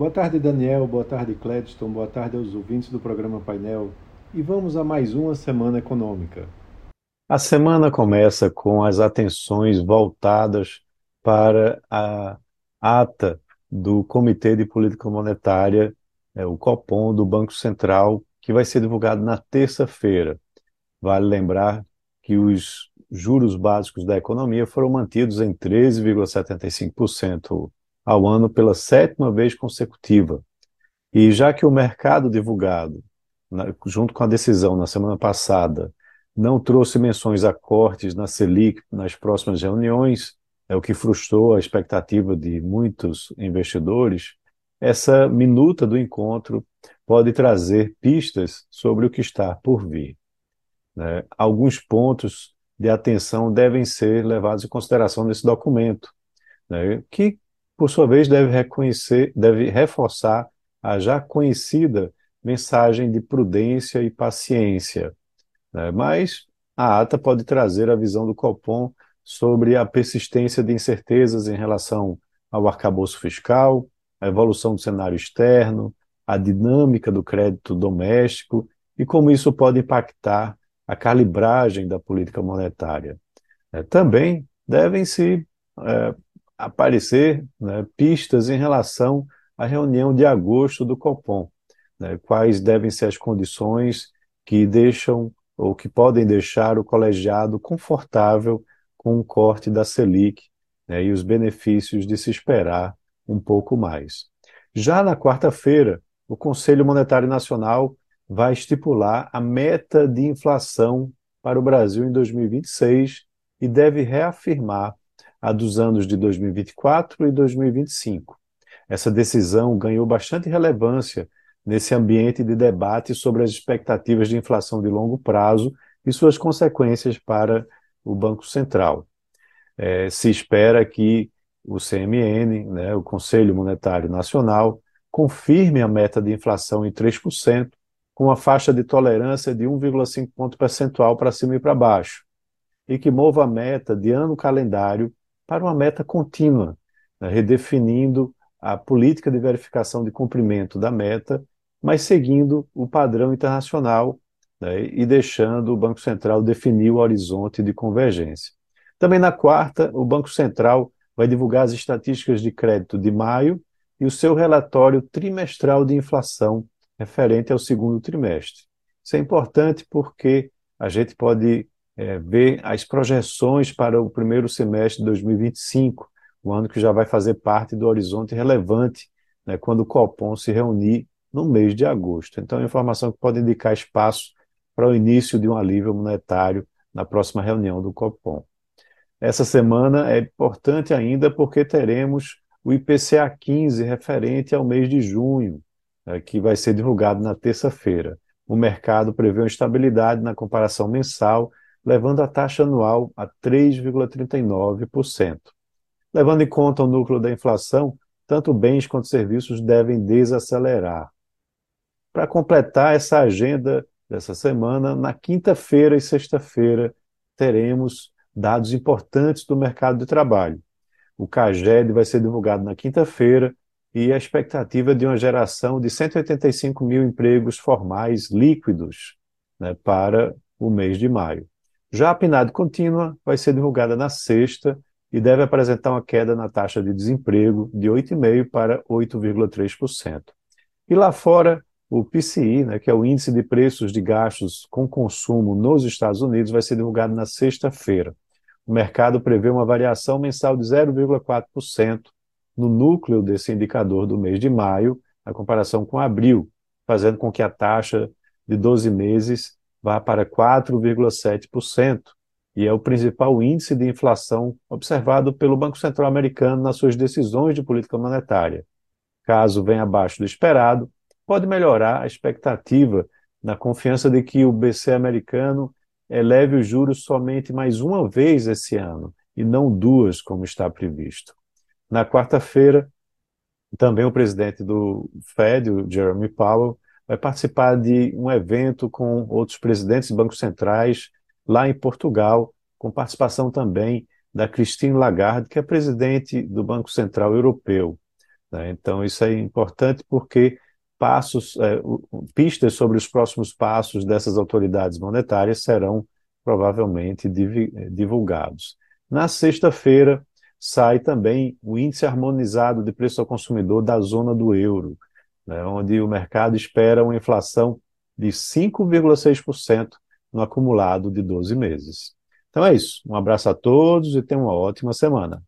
Boa tarde, Daniel. Boa tarde, Cledston. Boa tarde aos ouvintes do programa Painel. E vamos a mais uma semana econômica. A semana começa com as atenções voltadas para a ata do Comitê de Política Monetária, é, o COPOM, do Banco Central, que vai ser divulgado na terça-feira. Vale lembrar que os juros básicos da economia foram mantidos em 13,75% ao ano pela sétima vez consecutiva. E já que o mercado divulgado, junto com a decisão na semana passada, não trouxe menções a cortes na Selic nas próximas reuniões, é o que frustrou a expectativa de muitos investidores. Essa minuta do encontro pode trazer pistas sobre o que está por vir. Né? Alguns pontos de atenção devem ser levados em consideração nesse documento, né? que, por sua vez, deve reconhecer, deve reforçar a já conhecida mensagem de prudência e paciência, né? Mas a ata pode trazer a visão do Copom sobre a persistência de incertezas em relação ao arcabouço fiscal, a evolução do cenário externo, a dinâmica do crédito doméstico e como isso pode impactar a calibragem da política monetária. É, também devem-se é, aparecer né, pistas em relação à reunião de agosto do Copom, né, quais devem ser as condições que deixam ou que podem deixar o colegiado confortável com o corte da Selic né, e os benefícios de se esperar um pouco mais. Já na quarta-feira, o Conselho Monetário Nacional vai estipular a meta de inflação para o Brasil em 2026 e deve reafirmar a dos anos de 2024 e 2025. Essa decisão ganhou bastante relevância nesse ambiente de debate sobre as expectativas de inflação de longo prazo e suas consequências para o Banco Central. É, se espera que o CMN, né, o Conselho Monetário Nacional, confirme a meta de inflação em 3%, com uma faixa de tolerância de 1,5 ponto percentual para cima e para baixo, e que mova a meta de ano calendário para uma meta contínua, né, redefinindo a política de verificação de cumprimento da meta mas seguindo o padrão internacional né, e deixando o Banco Central definir o horizonte de convergência. Também na quarta, o Banco Central vai divulgar as estatísticas de crédito de maio e o seu relatório trimestral de inflação referente ao segundo trimestre. Isso é importante porque a gente pode é, ver as projeções para o primeiro semestre de 2025, o ano que já vai fazer parte do horizonte relevante, né, quando o Copom se reunir no mês de agosto. Então, é informação que pode indicar espaço para o início de um alívio monetário na próxima reunião do Copom. Essa semana é importante ainda porque teremos o IPCA 15 referente ao mês de junho, né, que vai ser divulgado na terça-feira. O mercado prevê uma estabilidade na comparação mensal, levando a taxa anual a 3,39%. Levando em conta o núcleo da inflação, tanto bens quanto serviços devem desacelerar. Para completar essa agenda dessa semana, na quinta-feira e sexta-feira teremos dados importantes do mercado de trabalho. O CAGED vai ser divulgado na quinta-feira e a expectativa é de uma geração de 185 mil empregos formais líquidos né, para o mês de maio. Já a PNAD contínua vai ser divulgada na sexta e deve apresentar uma queda na taxa de desemprego de 8,5% para 8,3%. E lá fora, o PCI, né, que é o Índice de Preços de Gastos com Consumo nos Estados Unidos, vai ser divulgado na sexta-feira. O mercado prevê uma variação mensal de 0,4% no núcleo desse indicador do mês de maio, na comparação com abril, fazendo com que a taxa de 12 meses vá para 4,7%, e é o principal índice de inflação observado pelo Banco Central Americano nas suas decisões de política monetária. Caso venha abaixo do esperado, pode melhorar a expectativa na confiança de que o BC americano eleve os juros somente mais uma vez esse ano e não duas, como está previsto. Na quarta-feira, também o presidente do Fed, o Jeremy Powell, vai participar de um evento com outros presidentes de bancos centrais lá em Portugal, com participação também da Christine Lagarde, que é presidente do Banco Central Europeu. Né? Então, isso é importante porque passos, é, pistas sobre os próximos passos dessas autoridades monetárias serão provavelmente divulgados. Na sexta-feira, sai também o índice harmonizado de preço ao consumidor da zona do euro, né, onde o mercado espera uma inflação de 5,6% no acumulado de 12 meses. Então é isso. Um abraço a todos e tenham uma ótima semana.